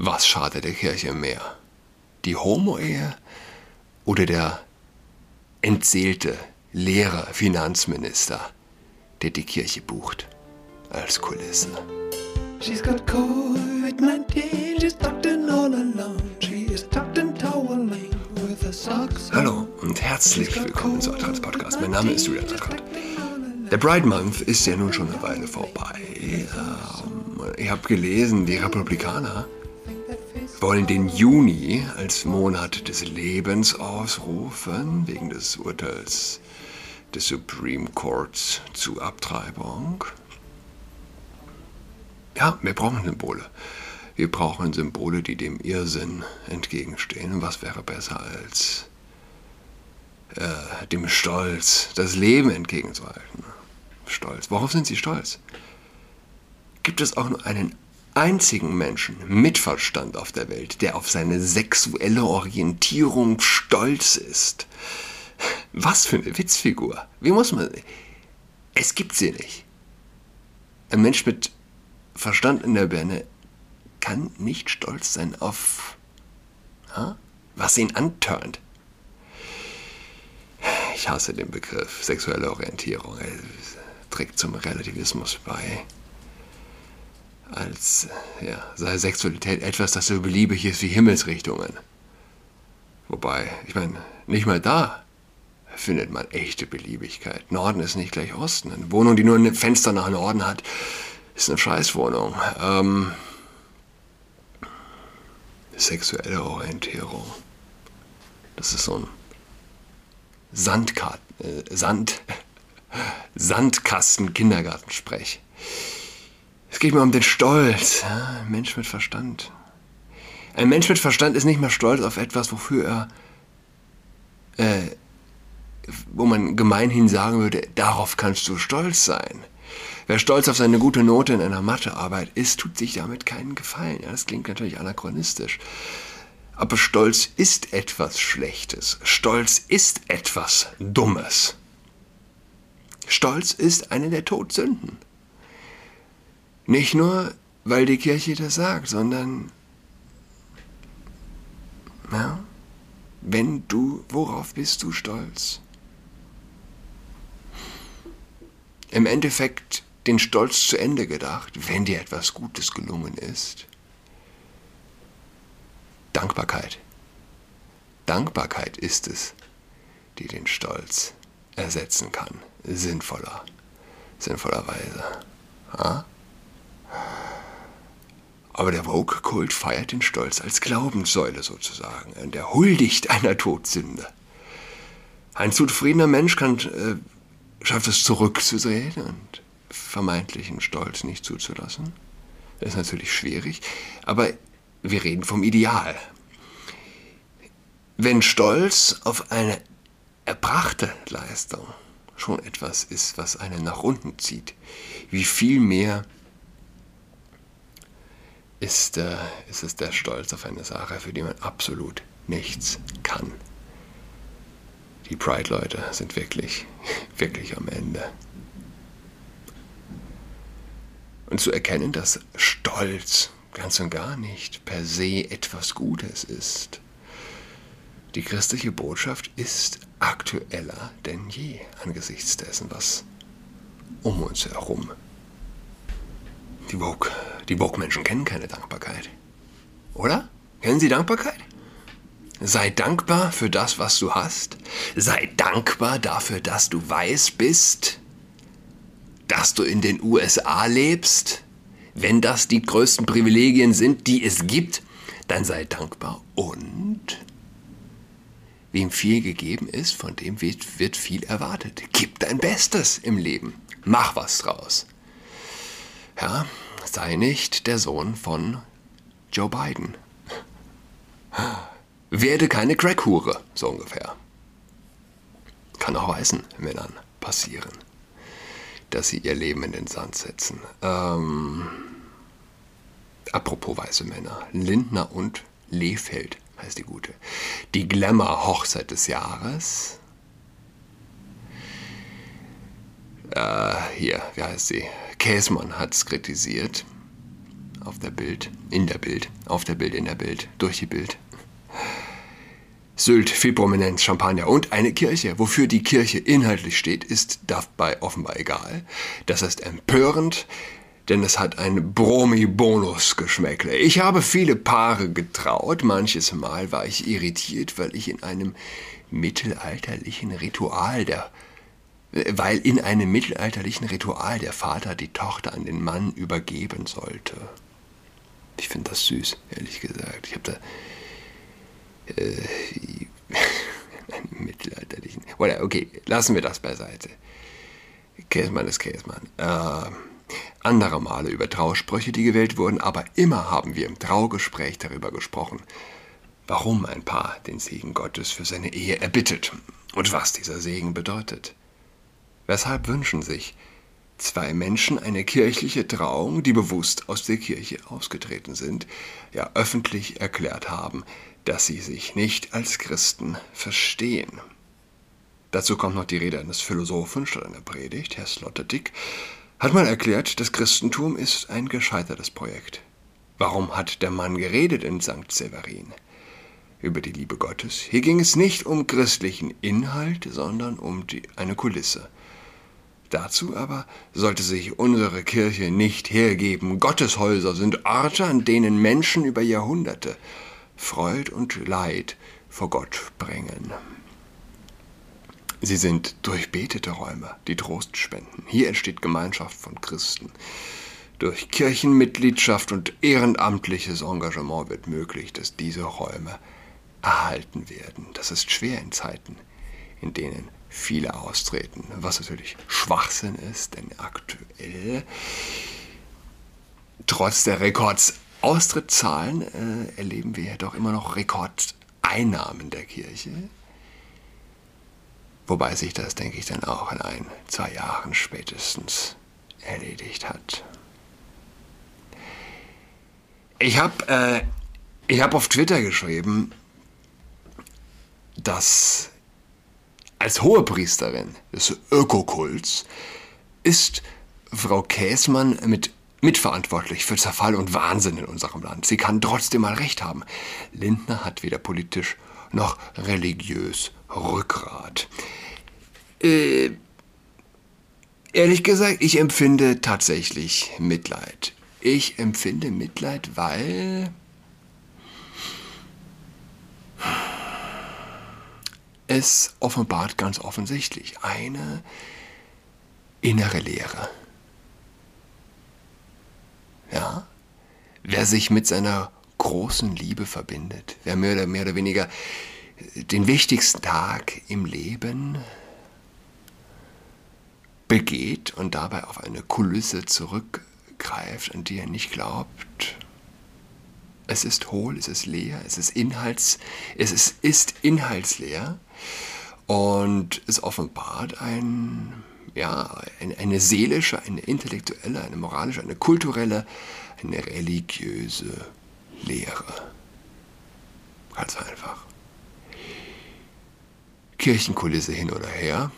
Was schadet der Kirche mehr? Die Homo-Ehe oder der entseelte, leere Finanzminister, der die Kirche bucht als Kulisse? She's got COVID-19, she's tucked in all alone. She is tucked in toweling with her socks Hallo und herzlich willkommen zu Adrats Podcast. Mein Name ist Julian Adrat. Der Pride Month ist ja nun schon eine Weile vorbei. Ähm, ich habe gelesen, die Republikaner wollen den Juni als Monat des Lebens ausrufen, wegen des Urteils des Supreme Courts zu Abtreibung. Ja, wir brauchen Symbole. Wir brauchen Symbole, die dem Irrsinn entgegenstehen. Was wäre besser als äh, dem Stolz, das Leben entgegenzuhalten? Stolz. Worauf sind Sie stolz? Gibt es auch nur einen einzigen Menschen mit Verstand auf der Welt, der auf seine sexuelle Orientierung stolz ist. Was für eine Witzfigur. Wie muss man. Es gibt sie nicht. Ein Mensch mit Verstand in der Birne kann nicht stolz sein auf. Was ihn antörnt. Ich hasse den Begriff sexuelle Orientierung. Er trägt zum Relativismus bei als ja, sei Sexualität etwas, das so beliebig ist wie Himmelsrichtungen. Wobei, ich meine, nicht mal da findet man echte Beliebigkeit. Norden ist nicht gleich Osten. Eine Wohnung, die nur ein Fenster nach Norden hat, ist eine Scheißwohnung. Ähm, sexuelle Orientierung. Das ist so ein Sandkarten, äh, Sand, Sandkasten-Kindergartensprech. Es geht mir um den Stolz. Ein Mensch mit Verstand. Ein Mensch mit Verstand ist nicht mehr stolz auf etwas, wofür er, äh, wo man gemeinhin sagen würde, darauf kannst du stolz sein. Wer stolz auf seine gute Note in einer Mathearbeit ist, tut sich damit keinen Gefallen. Ja, das klingt natürlich anachronistisch. Aber Stolz ist etwas Schlechtes. Stolz ist etwas Dummes. Stolz ist eine der Todsünden. Nicht nur, weil die Kirche das sagt, sondern, ja, wenn du, worauf bist du stolz? Im Endeffekt den Stolz zu Ende gedacht, wenn dir etwas Gutes gelungen ist. Dankbarkeit. Dankbarkeit ist es, die den Stolz ersetzen kann. Sinnvoller. Sinnvollerweise. Ja? Aber der Vogue-Kult feiert den Stolz als Glaubenssäule sozusagen. Der huldigt einer Todsünde. Ein zufriedener Mensch kann, äh, schafft es zurückzudrehen und vermeintlichen Stolz nicht zuzulassen. Das ist natürlich schwierig, aber wir reden vom Ideal. Wenn Stolz auf eine erbrachte Leistung schon etwas ist, was einen nach unten zieht, wie viel mehr ist, äh, ist es der Stolz auf eine Sache, für die man absolut nichts kann. Die Pride-Leute sind wirklich, wirklich am Ende. Und zu erkennen, dass Stolz ganz und gar nicht per se etwas Gutes ist. Die christliche Botschaft ist aktueller denn je angesichts dessen, was um uns herum die Vogue, die Vogue-Menschen kennen keine Dankbarkeit. Oder? Kennen sie Dankbarkeit? Sei dankbar für das, was du hast. Sei dankbar dafür, dass du weiß bist, dass du in den USA lebst. Wenn das die größten Privilegien sind, die es gibt, dann sei dankbar. Und wem viel gegeben ist, von dem wird viel erwartet. Gib dein Bestes im Leben. Mach was draus. Ja, sei nicht der Sohn von Joe Biden. Werde keine Crackhure, so ungefähr. Kann auch weißen Männern passieren, dass sie ihr Leben in den Sand setzen. Ähm, apropos weiße Männer, Lindner und Lehfeld heißt die gute. Die Glamour-Hochzeit des Jahres. Äh, hier, wie heißt sie? Käsmann hat es kritisiert auf der Bild, in der Bild, auf der Bild, in der Bild, durch die Bild. Sylt, viel Prominenz, Champagner und eine Kirche. Wofür die Kirche inhaltlich steht, ist dabei offenbar egal. Das ist empörend, denn es hat ein Bromi-Bonus-Geschmäckle. Ich habe viele Paare getraut, manches Mal war ich irritiert, weil ich in einem mittelalterlichen Ritual der weil in einem mittelalterlichen Ritual der Vater die Tochter an den Mann übergeben sollte. Ich finde das süß, ehrlich gesagt. Ich habe da äh, mittelalterlichen. Oder okay, lassen wir das beiseite. Käsmann ist Käsmann. Äh, andere Male über Trausprüche, die gewählt wurden, aber immer haben wir im Traugespräch darüber gesprochen, warum ein Paar den Segen Gottes für seine Ehe erbittet und was dieser Segen bedeutet. Weshalb wünschen sich zwei Menschen eine kirchliche Trauung, die bewusst aus der Kirche ausgetreten sind, ja öffentlich erklärt haben, dass sie sich nicht als Christen verstehen. Dazu kommt noch die Rede eines Philosophen statt einer Predigt, Herr Sloterdijk, hat mal erklärt, das Christentum ist ein gescheitertes Projekt. Warum hat der Mann geredet in St. Severin? Über die Liebe Gottes. Hier ging es nicht um christlichen Inhalt, sondern um die, eine Kulisse. Dazu aber sollte sich unsere Kirche nicht hergeben. Gotteshäuser sind Orte, an denen Menschen über Jahrhunderte Freud und Leid vor Gott bringen. Sie sind durchbetete Räume, die Trost spenden. Hier entsteht Gemeinschaft von Christen. Durch Kirchenmitgliedschaft und ehrenamtliches Engagement wird möglich, dass diese Räume erhalten werden. Das ist schwer in Zeiten, in denen viele austreten, was natürlich Schwachsinn ist, denn aktuell, trotz der Rekordsaustrittzahlen, äh, erleben wir doch immer noch Rekordeinnahmen der Kirche. Wobei sich das, denke ich, dann auch in ein, zwei Jahren spätestens erledigt hat. Ich habe äh, hab auf Twitter geschrieben, dass als Hohepriesterin des Ökokults ist Frau Käsmann mit mitverantwortlich für Zerfall und Wahnsinn in unserem Land. Sie kann trotzdem mal recht haben. Lindner hat weder politisch noch religiös Rückgrat. Äh, ehrlich gesagt, ich empfinde tatsächlich Mitleid. Ich empfinde Mitleid, weil es offenbart ganz offensichtlich eine innere Leere. Ja? Wer sich mit seiner großen Liebe verbindet, wer mehr oder, mehr oder weniger den wichtigsten Tag im Leben begeht und dabei auf eine Kulisse zurückgreift, an die er nicht glaubt, es ist hohl, es ist leer, es ist inhalts, es ist, ist inhaltsleer und es offenbart ein, ja, eine, seelische, eine intellektuelle, eine moralische, eine kulturelle, eine religiöse Lehre. Ganz einfach. Kirchenkulisse hin oder her.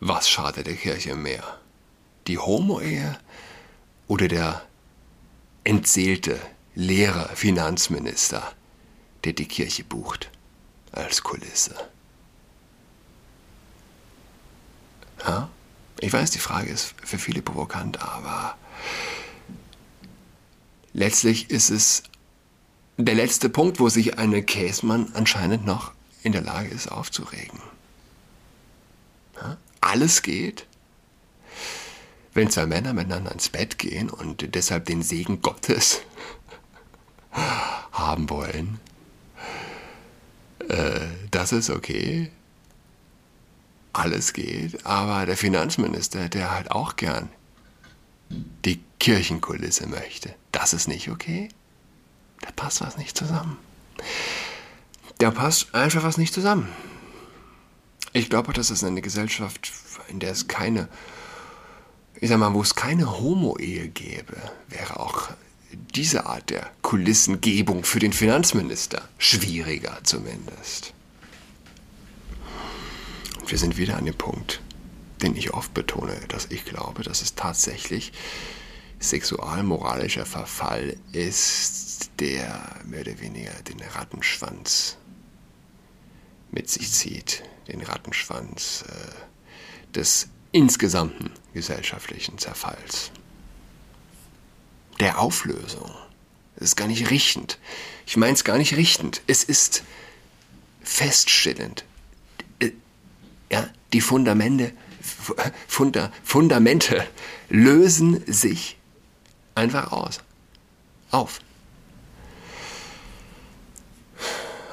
Was schadet der Kirche mehr? Die Homo-Ehe oder der entseelte, leere Finanzminister, der die Kirche bucht als Kulisse. Ja? Ich weiß, die Frage ist für viele provokant, aber letztlich ist es der letzte Punkt, wo sich eine Käsmann anscheinend noch in der Lage ist aufzuregen. Ja? Alles geht, wenn zwei Männer miteinander ins Bett gehen und deshalb den Segen Gottes haben wollen, äh, das ist okay. Alles geht, aber der Finanzminister, der halt auch gern die Kirchenkulisse möchte, das ist nicht okay. Da passt was nicht zusammen. Da passt einfach was nicht zusammen. Ich glaube, das ist eine Gesellschaft, in der es keine ich sag mal, wo es keine Homo-Ehe gäbe, wäre auch diese Art der Kulissengebung für den Finanzminister schwieriger zumindest. Und wir sind wieder an dem Punkt. den ich oft betone, dass ich glaube, dass es tatsächlich sexualmoralischer Verfall ist, der mehr oder weniger den Rattenschwanz mit sich zieht, den Rattenschwanz äh, des insgesamten gesellschaftlichen Zerfalls, der Auflösung. Es ist gar nicht richtend. Ich meine es gar nicht richtend. Es ist feststellend. Äh, ja, die Fundamente, Funda, Fundamente lösen sich einfach aus. Auf.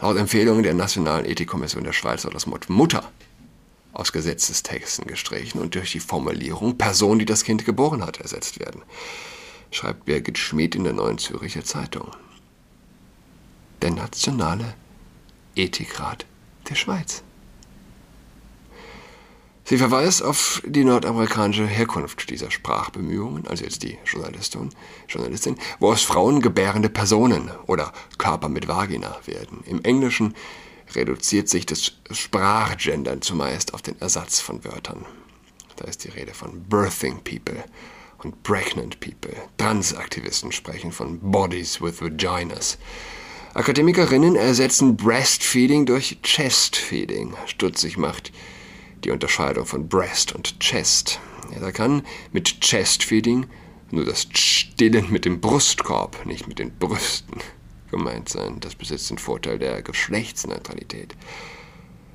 Laut Empfehlungen der Nationalen Ethikkommission der Schweiz soll das Wort Mutter aus Gesetzestexten gestrichen und durch die Formulierung Person, die das Kind geboren hat, ersetzt werden, schreibt Birgit Schmid in der Neuen Züricher Zeitung. Der Nationale Ethikrat der Schweiz. Sie verweist auf die nordamerikanische Herkunft dieser Sprachbemühungen, also jetzt die Journalistin, Journalistin, wo aus Frauen gebärende Personen oder Körper mit Vagina werden. Im Englischen reduziert sich das Sprachgendern zumeist auf den Ersatz von Wörtern. Da ist die Rede von Birthing People und Pregnant People. Transaktivisten sprechen von Bodies with Vaginas. Akademikerinnen ersetzen Breastfeeding durch Chestfeeding. Stutzig macht die Unterscheidung von Breast und Chest. Ja, da kann mit Chestfeeding nur das Stillen mit dem Brustkorb, nicht mit den Brüsten gemeint sein. Das besitzt den Vorteil der Geschlechtsneutralität.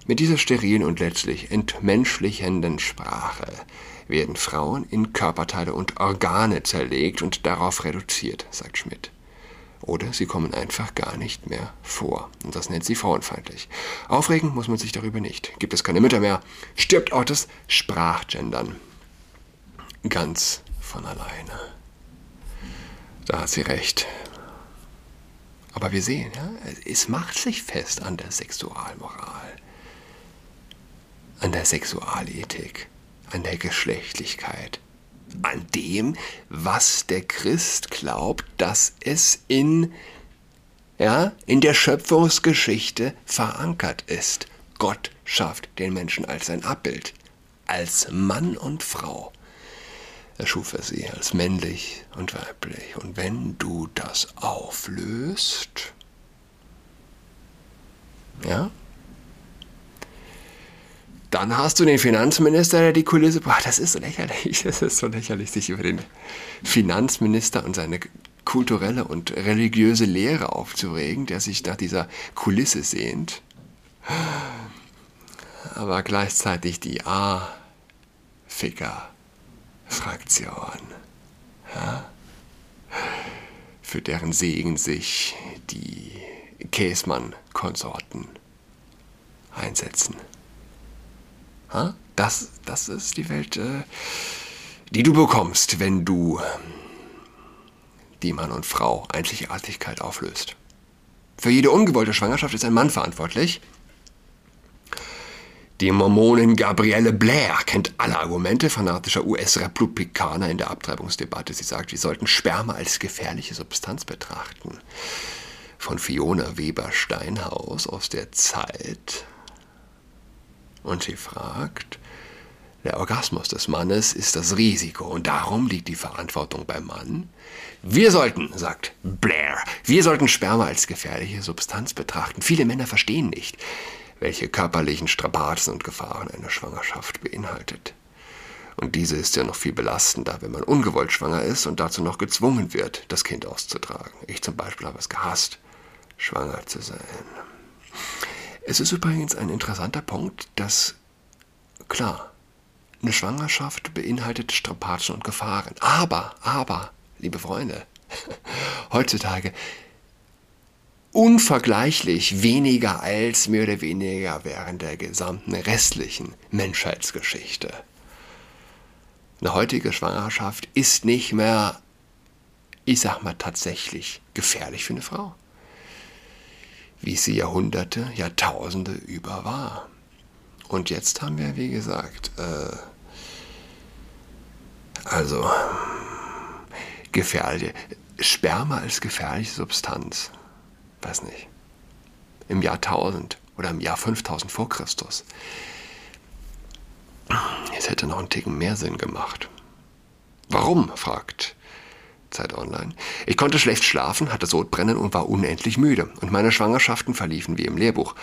Mit dieser sterilen und letztlich entmenschlichenden Sprache werden Frauen in Körperteile und Organe zerlegt und darauf reduziert, sagt Schmidt. Oder sie kommen einfach gar nicht mehr vor. Und das nennt sie frauenfeindlich. Aufregen muss man sich darüber nicht. Gibt es keine Mütter mehr, stirbt auch das Sprachgendern. Ganz von alleine. Da hat sie recht. Aber wir sehen, ja, es macht sich fest an der Sexualmoral, an der Sexualethik, an der Geschlechtlichkeit, an dem, was der Christ glaubt, dass es in, ja, in der Schöpfungsgeschichte verankert ist. Gott schafft den Menschen als sein Abbild, als Mann und Frau. Er schuf er sie als männlich und weiblich. Und wenn du das auflöst, ja, dann hast du den Finanzminister, der die Kulisse. Boah, das ist so lächerlich. Das ist so lächerlich, sich über den Finanzminister und seine kulturelle und religiöse Lehre aufzuregen, der sich nach dieser Kulisse sehnt. Aber gleichzeitig die A-Ficker-Fraktion. Ja? Für deren Segen sich die Käsmann-Konsorten einsetzen. Das, das ist die Welt, äh, die du bekommst, wenn du die Mann und Frau Einzigartigkeit auflöst. Für jede ungewollte Schwangerschaft ist ein Mann verantwortlich. Die Mormonin Gabrielle Blair kennt alle Argumente fanatischer US-Republikaner in der Abtreibungsdebatte. Sie sagt, wir sollten Sperma als gefährliche Substanz betrachten. Von Fiona Weber Steinhaus aus der Zeit und sie fragt, der Orgasmus des Mannes ist das Risiko und darum liegt die Verantwortung beim Mann. Wir sollten, sagt Blair, wir sollten Sperma als gefährliche Substanz betrachten. Viele Männer verstehen nicht, welche körperlichen Strapazen und Gefahren eine Schwangerschaft beinhaltet. Und diese ist ja noch viel belastender, wenn man ungewollt schwanger ist und dazu noch gezwungen wird, das Kind auszutragen. Ich zum Beispiel habe es gehasst, schwanger zu sein. Es ist übrigens ein interessanter Punkt, dass, klar, eine Schwangerschaft beinhaltet Strapazen und Gefahren. Aber, aber, liebe Freunde, heutzutage unvergleichlich weniger als mehr oder weniger während der gesamten restlichen Menschheitsgeschichte. Eine heutige Schwangerschaft ist nicht mehr, ich sag mal, tatsächlich gefährlich für eine Frau wie sie Jahrhunderte, Jahrtausende über war. Und jetzt haben wir, wie gesagt, äh, also gefährliche, Sperma als gefährliche Substanz, weiß nicht, im Jahr 1000 oder im Jahr 5000 vor Christus. Es hätte noch einen Ticken mehr Sinn gemacht. Warum? fragt Zeit Online. Ich konnte schlecht schlafen, hatte Sodbrennen und war unendlich müde. Und meine Schwangerschaften verliefen wie im Lehrbuch.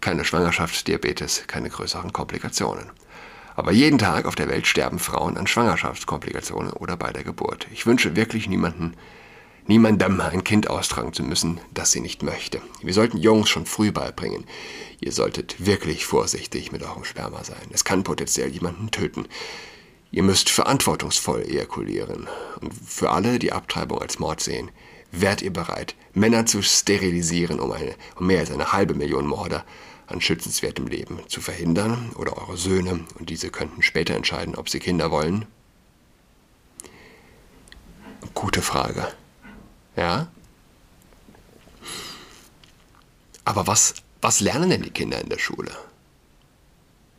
Keine Schwangerschaft, Diabetes, keine größeren Komplikationen. Aber jeden Tag auf der Welt sterben Frauen an Schwangerschaftskomplikationen oder bei der Geburt. Ich wünsche wirklich niemanden, niemandem ein Kind austragen zu müssen, das sie nicht möchte. Wir sollten Jungs schon früh beibringen. Ihr solltet wirklich vorsichtig mit eurem Sperma sein. Es kann potenziell jemanden töten. Ihr müsst verantwortungsvoll ejakulieren. Und für alle, die Abtreibung als Mord sehen, wärt ihr bereit, Männer zu sterilisieren, um, eine, um mehr als eine halbe Million Morde an schützenswertem Leben zu verhindern oder eure Söhne und diese könnten später entscheiden, ob sie Kinder wollen? Gute Frage. Ja? Aber was, was lernen denn die Kinder in der Schule?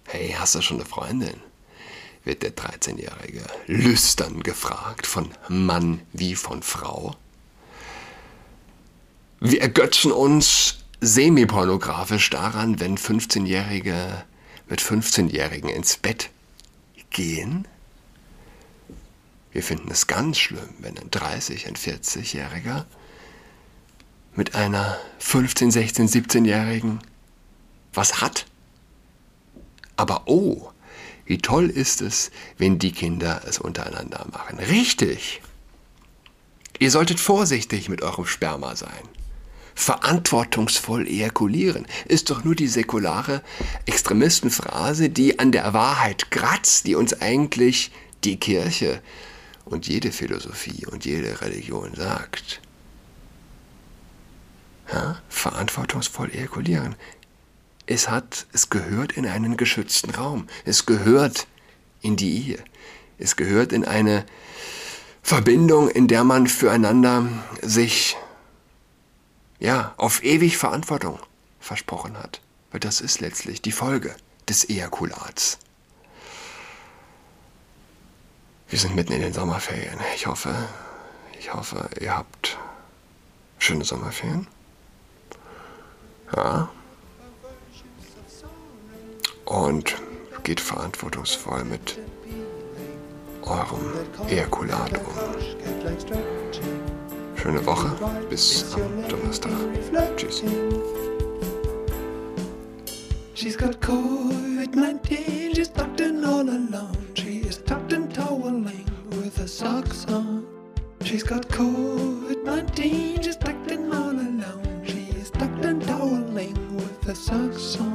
Hey, hast du schon eine Freundin? Wird der 13-Jährige lüstern gefragt, von Mann wie von Frau. Wir ergötzen uns semi-pornografisch daran, wenn 15-Jährige mit 15-Jährigen ins Bett gehen. Wir finden es ganz schlimm, wenn ein 30-, ein 40-Jähriger mit einer 15-, 16-, 17-Jährigen was hat. Aber oh, wie toll ist es, wenn die Kinder es untereinander machen. Richtig. Ihr solltet vorsichtig mit eurem Sperma sein. Verantwortungsvoll ejakulieren ist doch nur die säkulare Extremistenphrase, die an der Wahrheit kratzt, die uns eigentlich die Kirche und jede Philosophie und jede Religion sagt. Ja? Verantwortungsvoll ejakulieren es hat, es gehört in einen geschützten Raum. Es gehört in die Ehe. Es gehört in eine Verbindung, in der man füreinander sich ja, auf ewig Verantwortung versprochen hat. Weil das ist letztlich die Folge des Ejakulats. Wir sind mitten in den Sommerferien. Ich hoffe, ich hoffe, ihr habt schöne Sommerferien. Ja, und geht verantwortungsvoll mit eurem Ejakulat um. Schöne Woche, bis am Donnerstag. Tschüss. She's got COVID-19, she's tucked in all alone. She is tucked in toweling with her socks on. She's got COVID-19, she's tucked in all alone. She is tucked in toweling with her socks on.